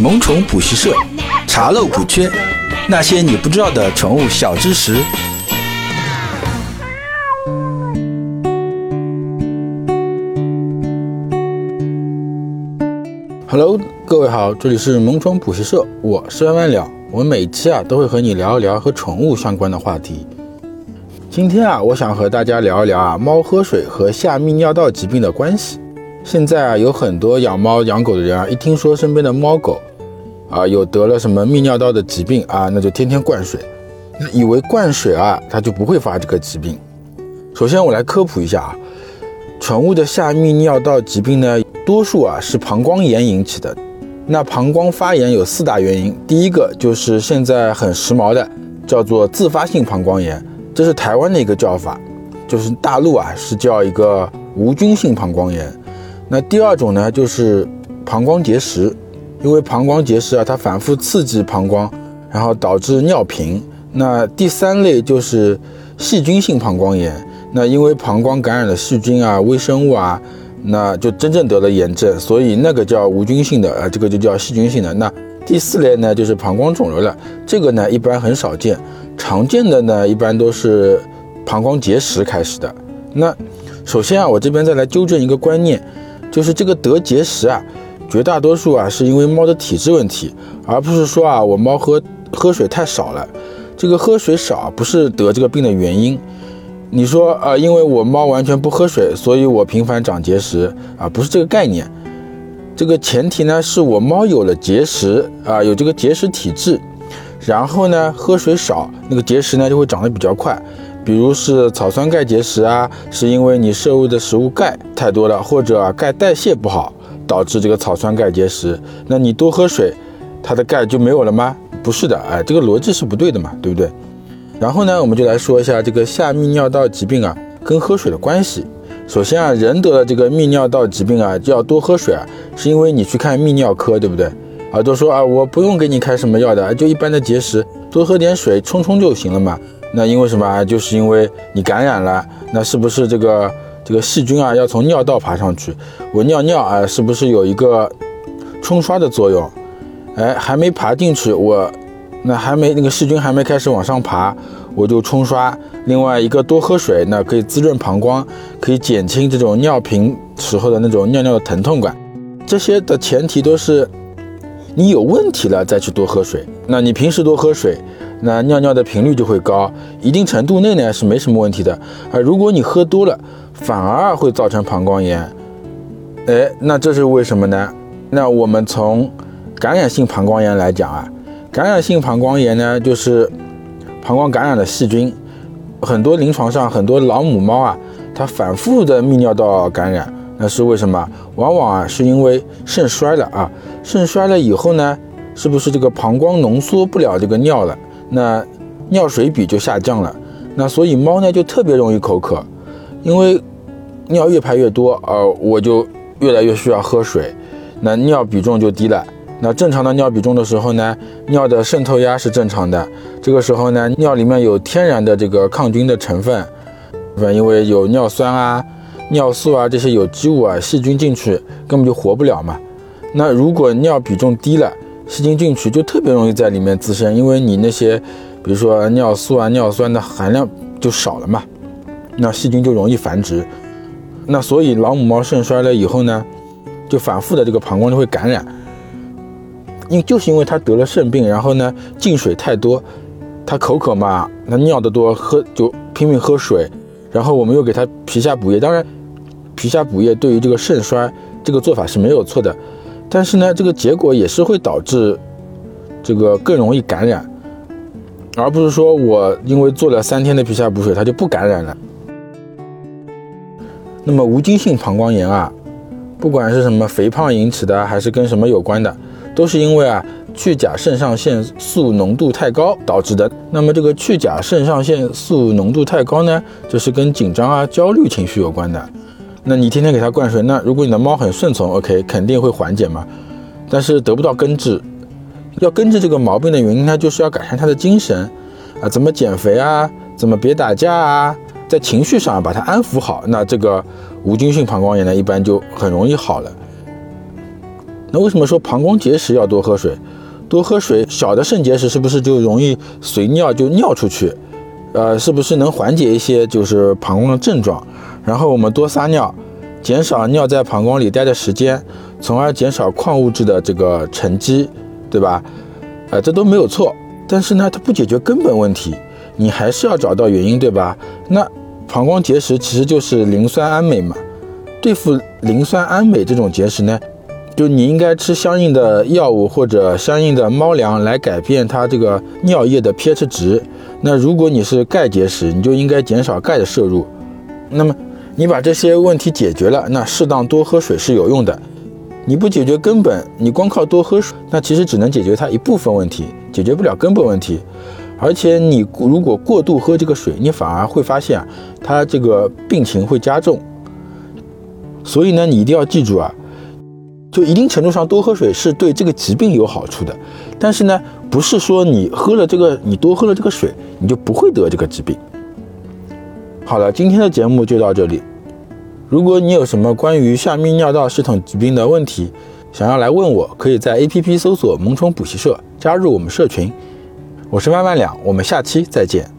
萌宠补习社，查漏补缺，那些你不知道的宠物小知识。Hello，各位好，这里是萌宠补习社，我是万万了。我每期啊都会和你聊一聊和宠物相关的话题。今天啊，我想和大家聊一聊啊猫喝水和下泌尿道疾病的关系。现在啊，有很多养猫养狗的人啊，一听说身边的猫狗啊有得了什么泌尿道的疾病啊，那就天天灌水，以为灌水啊它就不会发这个疾病。首先我来科普一下啊，宠物的下泌尿道疾病呢，多数啊是膀胱炎引起的。那膀胱发炎有四大原因，第一个就是现在很时髦的叫做自发性膀胱炎，这是台湾的一个叫法，就是大陆啊是叫一个无菌性膀胱炎。那第二种呢，就是膀胱结石，因为膀胱结石啊，它反复刺激膀胱，然后导致尿频。那第三类就是细菌性膀胱炎，那因为膀胱感染了细菌啊、微生物啊，那就真正得了炎症，所以那个叫无菌性的，呃，这个就叫细菌性的。那第四类呢，就是膀胱肿瘤了，这个呢一般很少见，常见的呢一般都是膀胱结石开始的。那首先啊，我这边再来纠正一个观念。就是这个得结石啊，绝大多数啊是因为猫的体质问题，而不是说啊我猫喝喝水太少了。这个喝水少不是得这个病的原因。你说啊，因为我猫完全不喝水，所以我频繁长结石啊，不是这个概念。这个前提呢是我猫有了结石啊，有这个结石体质，然后呢喝水少，那个结石呢就会长得比较快。比如是草酸钙结石啊，是因为你摄入的食物钙太多了，或者钙代谢不好导致这个草酸钙结石。那你多喝水，它的钙就没有了吗？不是的，哎，这个逻辑是不对的嘛，对不对？然后呢，我们就来说一下这个下泌尿道疾病啊跟喝水的关系。首先啊，人得了这个泌尿道疾病啊就要多喝水啊，是因为你去看泌尿科，对不对？啊，都说啊我不用给你开什么药的，就一般的结石，多喝点水冲冲就行了嘛。那因为什么啊？就是因为你感染了，那是不是这个这个细菌啊要从尿道爬上去？我尿尿啊，是不是有一个冲刷的作用？哎，还没爬进去，我那还没那个细菌还没开始往上爬，我就冲刷。另外一个多喝水，那可以滋润膀胱，可以减轻这种尿频时候的那种尿尿的疼痛感。这些的前提都是你有问题了再去多喝水。那你平时多喝水。那尿尿的频率就会高，一定程度内呢是没什么问题的。而如果你喝多了，反而会造成膀胱炎。哎，那这是为什么呢？那我们从感染性膀胱炎来讲啊，感染性膀胱炎呢就是膀胱感染的细菌。很多临床上很多老母猫啊，它反复的泌尿道感染，那是为什么？往往啊是因为肾衰了啊，肾衰了以后呢，是不是这个膀胱浓缩不了这个尿了？那尿水比就下降了，那所以猫呢就特别容易口渴，因为尿越排越多，呃，我就越来越需要喝水，那尿比重就低了。那正常的尿比重的时候呢，尿的渗透压是正常的，这个时候呢，尿里面有天然的这个抗菌的成分，因为有尿酸啊、尿素啊这些有机物啊，细菌进去根本就活不了嘛。那如果尿比重低了，细菌进去就特别容易在里面滋生，因为你那些，比如说尿素啊、尿酸的含量就少了嘛，那细菌就容易繁殖。那所以老母猫肾衰了以后呢，就反复的这个膀胱就会感染，因就是因为它得了肾病，然后呢进水太多，它口渴嘛，它尿的多，喝就拼命喝水，然后我们又给它皮下补液，当然皮下补液对于这个肾衰这个做法是没有错的。但是呢，这个结果也是会导致这个更容易感染，而不是说我因为做了三天的皮下补水，它就不感染了。那么无菌性膀胱炎啊，不管是什么肥胖引起的，还是跟什么有关的，都是因为啊去甲肾上腺素浓度太高导致的。那么这个去甲肾上腺素浓度太高呢，就是跟紧张啊、焦虑情绪有关的。那你天天给它灌水，那如果你的猫很顺从，OK，肯定会缓解嘛。但是得不到根治，要根治这个毛病的原因，它就是要改善它的精神啊，怎么减肥啊，怎么别打架啊，在情绪上把它安抚好，那这个无菌性膀胱炎呢，一般就很容易好了。那为什么说膀胱结石要多喝水？多喝水，小的肾结石是不是就容易随尿就尿出去？呃，是不是能缓解一些就是膀胱的症状？然后我们多撒尿，减少尿在膀胱里待的时间，从而减少矿物质的这个沉积，对吧？呃，这都没有错。但是呢，它不解决根本问题，你还是要找到原因，对吧？那膀胱结石其实就是磷酸氨镁嘛。对付磷酸氨镁这种结石呢，就你应该吃相应的药物或者相应的猫粮来改变它这个尿液的 pH 值。那如果你是钙结石，你就应该减少钙的摄入。那么你把这些问题解决了，那适当多喝水是有用的。你不解决根本，你光靠多喝水，那其实只能解决它一部分问题，解决不了根本问题。而且你如果过度喝这个水，你反而会发现，它这个病情会加重。所以呢，你一定要记住啊，就一定程度上多喝水是对这个疾病有好处的。但是呢，不是说你喝了这个，你多喝了这个水，你就不会得这个疾病。好了，今天的节目就到这里。如果你有什么关于下泌尿道系统疾病的问题，想要来问我，可以在 APP 搜索“萌宠补习社”，加入我们社群。我是万万两，我们下期再见。